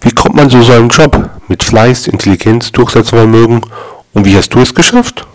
Wie kommt man zu so einem Job? Mit Fleiß, Intelligenz, Durchsetzungsvermögen? Und wie hast du es geschafft?